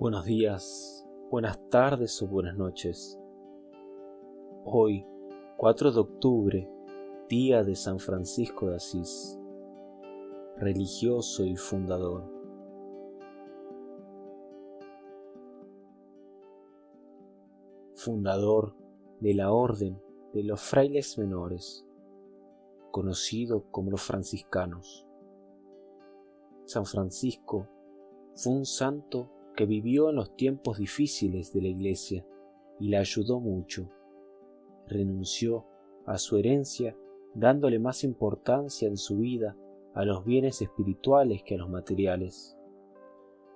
Buenos días, buenas tardes o buenas noches. Hoy, 4 de octubre, día de San Francisco de Asís, religioso y fundador. Fundador de la Orden de los Frailes Menores, conocido como los franciscanos. San Francisco fue un santo que vivió en los tiempos difíciles de la Iglesia y la ayudó mucho. Renunció a su herencia dándole más importancia en su vida a los bienes espirituales que a los materiales.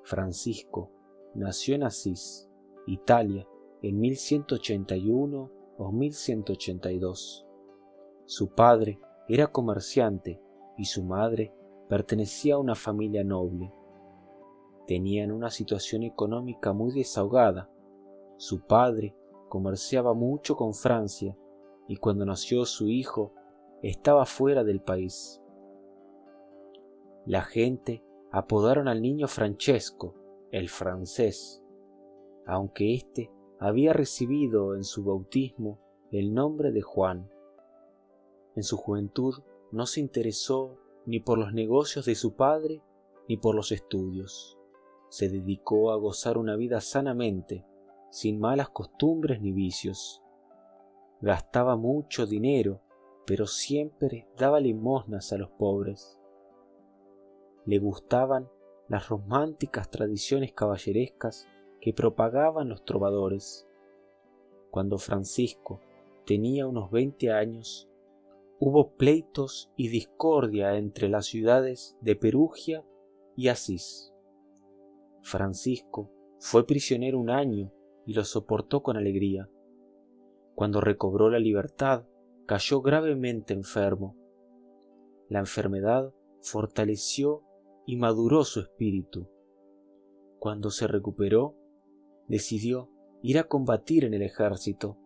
Francisco nació en Asís, Italia, en 1181 o 1182. Su padre era comerciante y su madre pertenecía a una familia noble tenían una situación económica muy desahogada. Su padre comerciaba mucho con Francia y cuando nació su hijo estaba fuera del país. La gente apodaron al niño Francesco, el francés, aunque éste había recibido en su bautismo el nombre de Juan. En su juventud no se interesó ni por los negocios de su padre ni por los estudios se dedicó a gozar una vida sanamente, sin malas costumbres ni vicios. Gastaba mucho dinero, pero siempre daba limosnas a los pobres. Le gustaban las románticas tradiciones caballerescas que propagaban los trovadores. Cuando Francisco tenía unos veinte años, hubo pleitos y discordia entre las ciudades de Perugia y Asís. Francisco fue prisionero un año y lo soportó con alegría. Cuando recobró la libertad, cayó gravemente enfermo. La enfermedad fortaleció y maduró su espíritu. Cuando se recuperó, decidió ir a combatir en el ejército.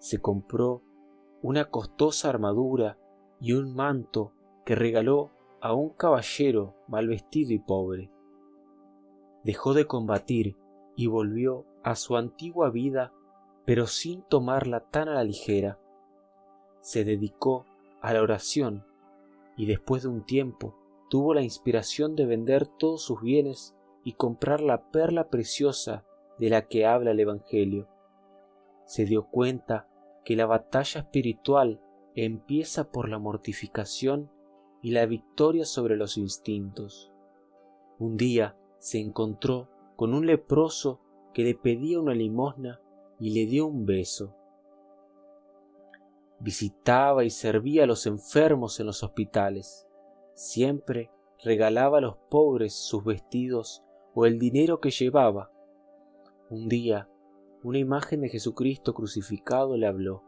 Se compró una costosa armadura y un manto que regaló a un caballero mal vestido y pobre dejó de combatir y volvió a su antigua vida, pero sin tomarla tan a la ligera. Se dedicó a la oración y después de un tiempo tuvo la inspiración de vender todos sus bienes y comprar la perla preciosa de la que habla el Evangelio. Se dio cuenta que la batalla espiritual empieza por la mortificación y la victoria sobre los instintos. Un día se encontró con un leproso que le pedía una limosna y le dio un beso. Visitaba y servía a los enfermos en los hospitales. Siempre regalaba a los pobres sus vestidos o el dinero que llevaba. Un día, una imagen de Jesucristo crucificado le habló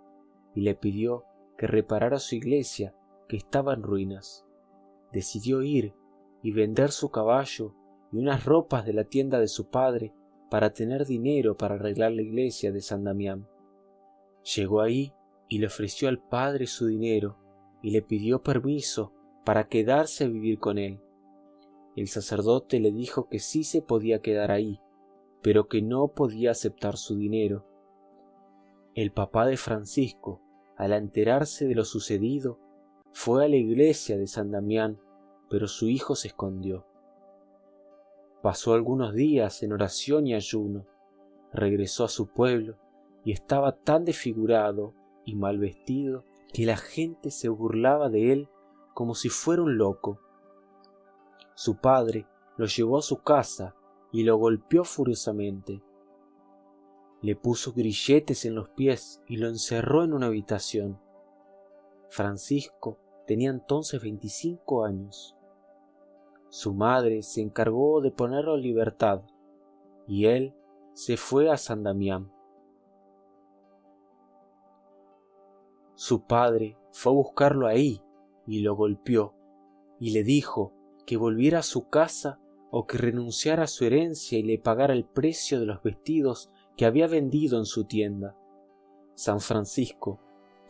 y le pidió que reparara su iglesia que estaba en ruinas. Decidió ir y vender su caballo y unas ropas de la tienda de su padre para tener dinero para arreglar la iglesia de San Damián. Llegó ahí y le ofreció al padre su dinero y le pidió permiso para quedarse a vivir con él. El sacerdote le dijo que sí se podía quedar ahí, pero que no podía aceptar su dinero. El papá de Francisco, al enterarse de lo sucedido, fue a la iglesia de San Damián, pero su hijo se escondió. Pasó algunos días en oración y ayuno, regresó a su pueblo y estaba tan desfigurado y mal vestido que la gente se burlaba de él como si fuera un loco. Su padre lo llevó a su casa y lo golpeó furiosamente. Le puso grilletes en los pies y lo encerró en una habitación. Francisco tenía entonces veinticinco años. Su madre se encargó de ponerlo en libertad y él se fue a San Damián. Su padre fue a buscarlo ahí y lo golpeó y le dijo que volviera a su casa o que renunciara a su herencia y le pagara el precio de los vestidos que había vendido en su tienda. San Francisco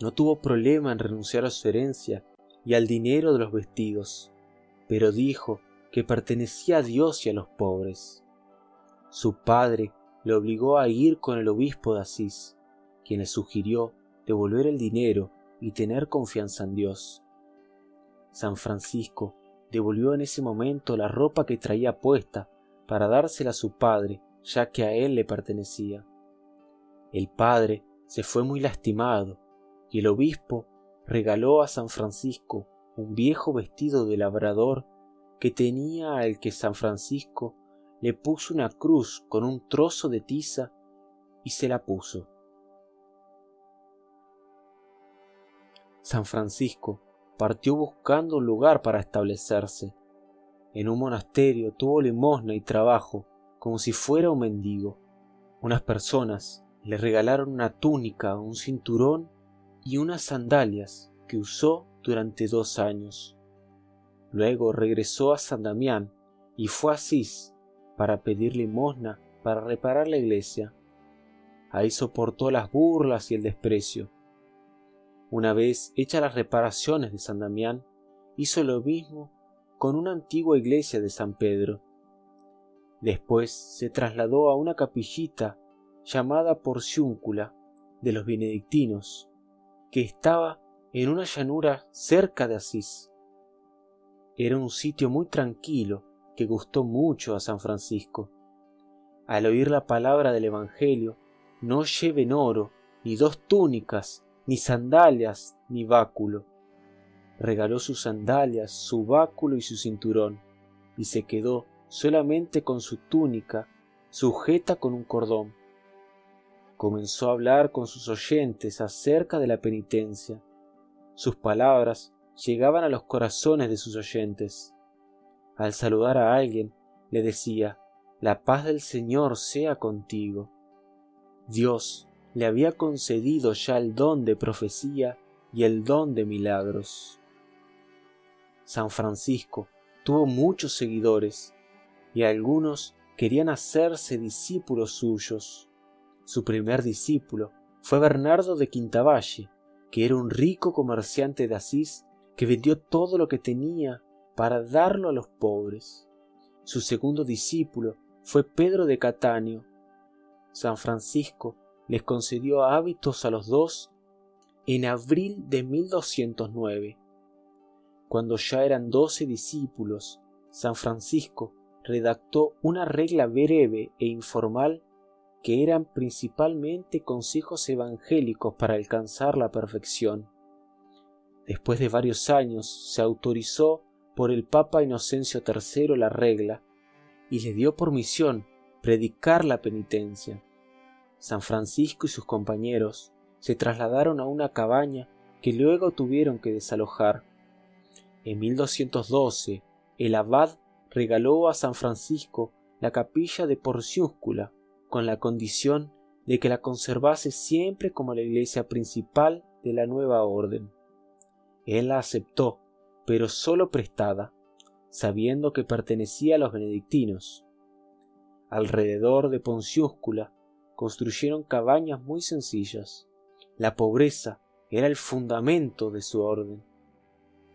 no tuvo problema en renunciar a su herencia y al dinero de los vestidos, pero dijo que pertenecía a Dios y a los pobres. su padre le obligó a ir con el obispo de Asís, quien le sugirió devolver el dinero y tener confianza en Dios. San Francisco devolvió en ese momento la ropa que traía puesta para dársela a su padre, ya que a él le pertenecía. El padre se fue muy lastimado y el obispo regaló a San Francisco un viejo vestido de labrador que tenía al que San Francisco le puso una cruz con un trozo de tiza y se la puso. San Francisco partió buscando un lugar para establecerse. En un monasterio tuvo limosna y trabajo como si fuera un mendigo. Unas personas le regalaron una túnica, un cinturón y unas sandalias que usó durante dos años. Luego regresó a San Damián y fue a Asís para pedir limosna para reparar la iglesia. Ahí soportó las burlas y el desprecio. Una vez hechas las reparaciones de San Damián, hizo lo mismo con una antigua iglesia de San Pedro. Después se trasladó a una capillita llamada Porciúncula de los benedictinos, que estaba en una llanura cerca de Asís. Era un sitio muy tranquilo que gustó mucho a San Francisco. Al oír la palabra del Evangelio, no lleven oro, ni dos túnicas, ni sandalias, ni báculo. Regaló sus sandalias, su báculo y su cinturón, y se quedó solamente con su túnica sujeta con un cordón comenzó a hablar con sus oyentes acerca de la penitencia. Sus palabras llegaban a los corazones de sus oyentes. Al saludar a alguien, le decía, La paz del Señor sea contigo. Dios le había concedido ya el don de profecía y el don de milagros. San Francisco tuvo muchos seguidores y algunos querían hacerse discípulos suyos. Su primer discípulo fue Bernardo de Quintavalle, que era un rico comerciante de Asís que vendió todo lo que tenía para darlo a los pobres. Su segundo discípulo fue Pedro de Catania. San Francisco les concedió hábitos a los dos en abril de 1209. Cuando ya eran doce discípulos, San Francisco redactó una regla breve e informal que eran principalmente consejos evangélicos para alcanzar la perfección. Después de varios años se autorizó por el Papa Inocencio III la regla y le dio por misión predicar la penitencia. San Francisco y sus compañeros se trasladaron a una cabaña que luego tuvieron que desalojar. En 1212 el abad regaló a San Francisco la capilla de Porciúscula, con la condición de que la conservase siempre como la iglesia principal de la nueva orden. Él la aceptó, pero sólo prestada, sabiendo que pertenecía a los benedictinos. Alrededor de Ponciúscula construyeron cabañas muy sencillas. La pobreza era el fundamento de su orden.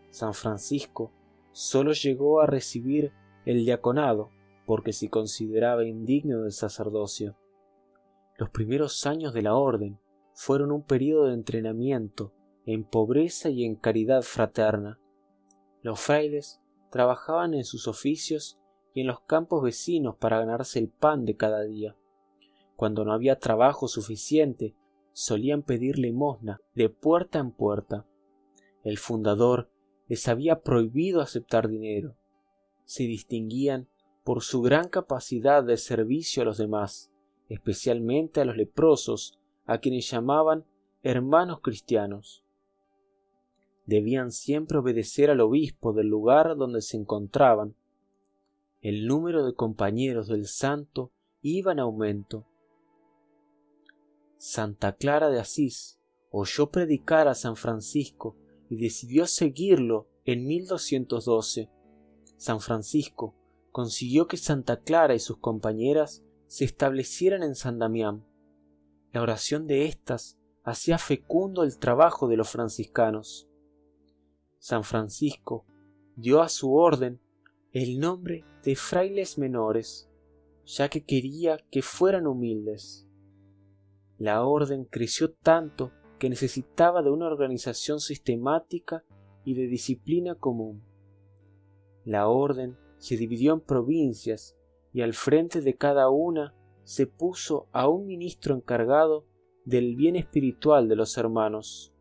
San Francisco sólo llegó a recibir el diaconado porque se consideraba indigno del sacerdocio. Los primeros años de la orden fueron un periodo de entrenamiento en pobreza y en caridad fraterna. Los frailes trabajaban en sus oficios y en los campos vecinos para ganarse el pan de cada día. Cuando no había trabajo suficiente, solían pedir limosna de puerta en puerta. El fundador les había prohibido aceptar dinero. Se distinguían por su gran capacidad de servicio a los demás, especialmente a los leprosos, a quienes llamaban hermanos cristianos. Debían siempre obedecer al obispo del lugar donde se encontraban. El número de compañeros del santo iba en aumento. Santa Clara de Asís oyó predicar a San Francisco y decidió seguirlo en 1212. San Francisco consiguió que Santa Clara y sus compañeras se establecieran en San Damián. La oración de éstas hacía fecundo el trabajo de los franciscanos. San Francisco dio a su orden el nombre de frailes menores. ya que quería que fueran humildes. La orden creció tanto que necesitaba de una organización sistemática y de disciplina común. La orden se dividió en provincias y al frente de cada una se puso a un ministro encargado del bien espiritual de los hermanos.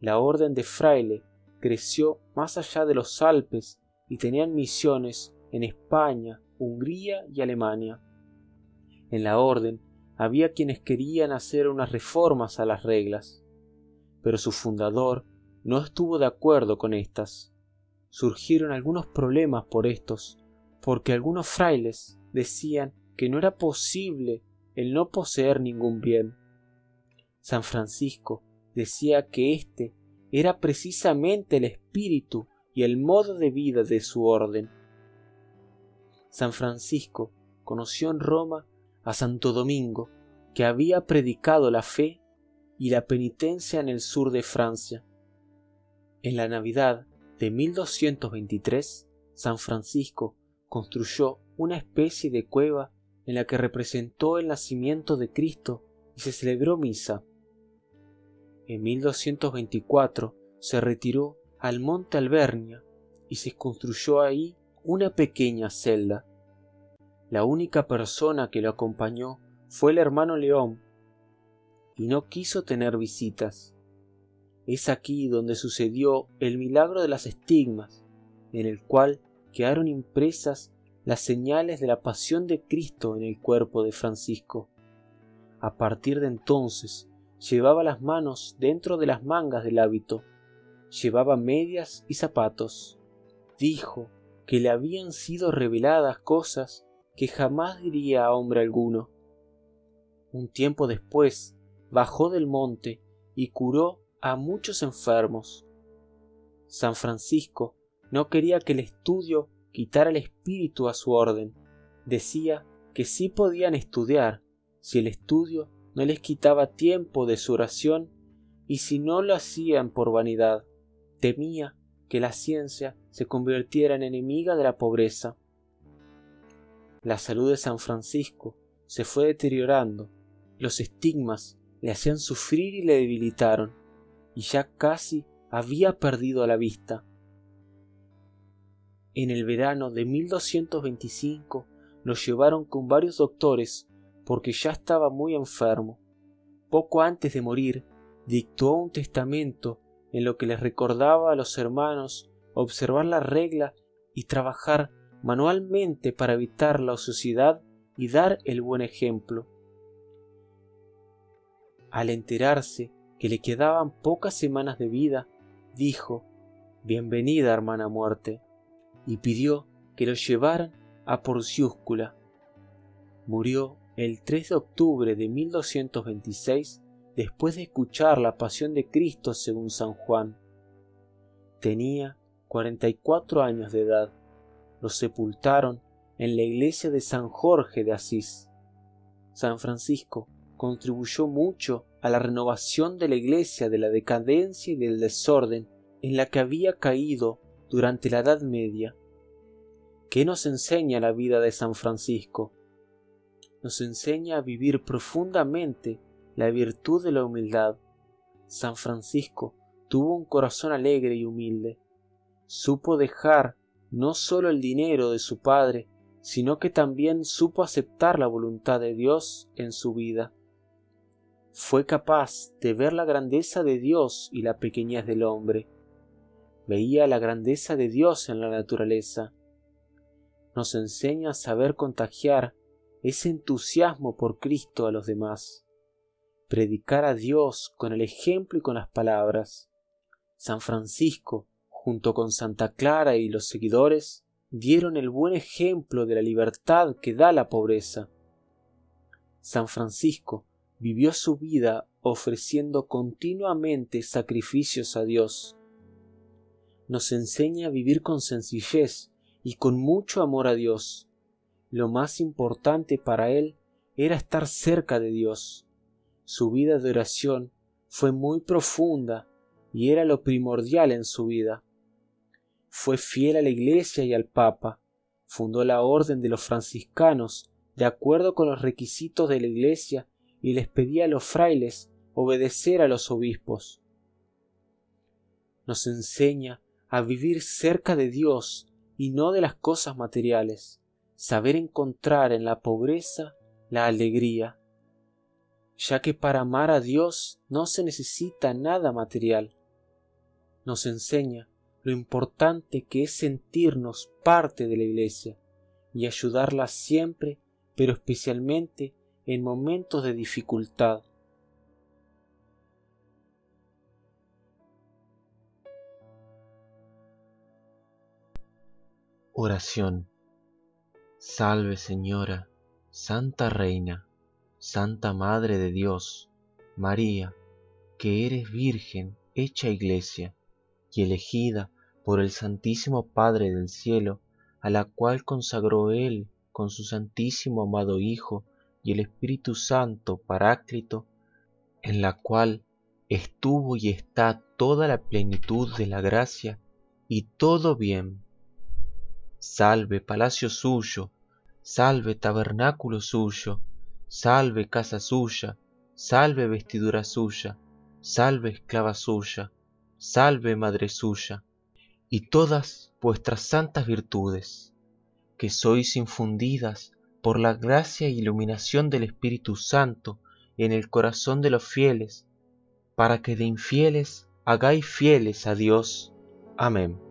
La orden de fraile creció más allá de los Alpes y tenían misiones en España, Hungría y Alemania. En la orden había quienes querían hacer unas reformas a las reglas, pero su fundador no estuvo de acuerdo con estas. Surgieron algunos problemas por estos, porque algunos frailes decían que no era posible el no poseer ningún bien. San Francisco decía que éste era precisamente el espíritu y el modo de vida de su orden. San Francisco conoció en Roma a Santo Domingo, que había predicado la fe y la penitencia en el sur de Francia. En la Navidad de 1223, San Francisco construyó una especie de cueva en la que representó el nacimiento de Cristo y se celebró misa. En 1224 se retiró al monte Albernia y se construyó ahí una pequeña celda. La única persona que lo acompañó fue el hermano León, y no quiso tener visitas. Es aquí donde sucedió el milagro de las estigmas, en el cual quedaron impresas las señales de la pasión de Cristo en el cuerpo de Francisco. A partir de entonces llevaba las manos dentro de las mangas del hábito, llevaba medias y zapatos. Dijo que le habían sido reveladas cosas que jamás diría a hombre alguno. Un tiempo después bajó del monte y curó a muchos enfermos. San Francisco no quería que el estudio quitara el espíritu a su orden. Decía que sí podían estudiar si el estudio no les quitaba tiempo de su oración y si no lo hacían por vanidad. Temía que la ciencia se convirtiera en enemiga de la pobreza. La salud de San Francisco se fue deteriorando, los estigmas le hacían sufrir y le debilitaron, y ya casi había perdido la vista. En el verano de 1225 lo llevaron con varios doctores porque ya estaba muy enfermo. Poco antes de morir, dictó un testamento en lo que les recordaba a los hermanos observar la regla y trabajar manualmente para evitar la ociosidad y dar el buen ejemplo. Al enterarse que le quedaban pocas semanas de vida, dijo Bienvenida, hermana muerte y pidió que lo llevaran a Porciúscula. Murió el 3 de octubre de 1226 después de escuchar la pasión de Cristo según San Juan. Tenía 44 años de edad. Lo sepultaron en la iglesia de San Jorge de Asís. San Francisco contribuyó mucho a la renovación de la iglesia de la decadencia y del desorden en la que había caído durante la Edad Media. ¿Qué nos enseña la vida de San Francisco? Nos enseña a vivir profundamente la virtud de la humildad. San Francisco tuvo un corazón alegre y humilde. Supo dejar no solo el dinero de su padre, sino que también supo aceptar la voluntad de Dios en su vida. Fue capaz de ver la grandeza de Dios y la pequeñez del hombre veía la grandeza de Dios en la naturaleza. Nos enseña a saber contagiar ese entusiasmo por Cristo a los demás, predicar a Dios con el ejemplo y con las palabras. San Francisco, junto con Santa Clara y los seguidores, dieron el buen ejemplo de la libertad que da la pobreza. San Francisco vivió su vida ofreciendo continuamente sacrificios a Dios nos enseña a vivir con sencillez y con mucho amor a Dios. Lo más importante para él era estar cerca de Dios. Su vida de oración fue muy profunda y era lo primordial en su vida. Fue fiel a la Iglesia y al Papa, fundó la Orden de los Franciscanos, de acuerdo con los requisitos de la Iglesia y les pedía a los frailes obedecer a los obispos. Nos enseña a vivir cerca de Dios y no de las cosas materiales, saber encontrar en la pobreza la alegría, ya que para amar a Dios no se necesita nada material. Nos enseña lo importante que es sentirnos parte de la Iglesia y ayudarla siempre, pero especialmente en momentos de dificultad. Oración. Salve Señora, Santa Reina, Santa Madre de Dios, María, que eres Virgen hecha Iglesia y elegida por el Santísimo Padre del Cielo, a la cual consagró Él con su Santísimo amado Hijo y el Espíritu Santo Paráclito, en la cual estuvo y está toda la plenitud de la gracia y todo bien. Salve palacio suyo, salve tabernáculo suyo, salve casa suya, salve vestidura suya, salve esclava suya, salve madre suya, y todas vuestras santas virtudes, que sois infundidas por la gracia e iluminación del Espíritu Santo en el corazón de los fieles, para que de infieles hagáis fieles a Dios. Amén.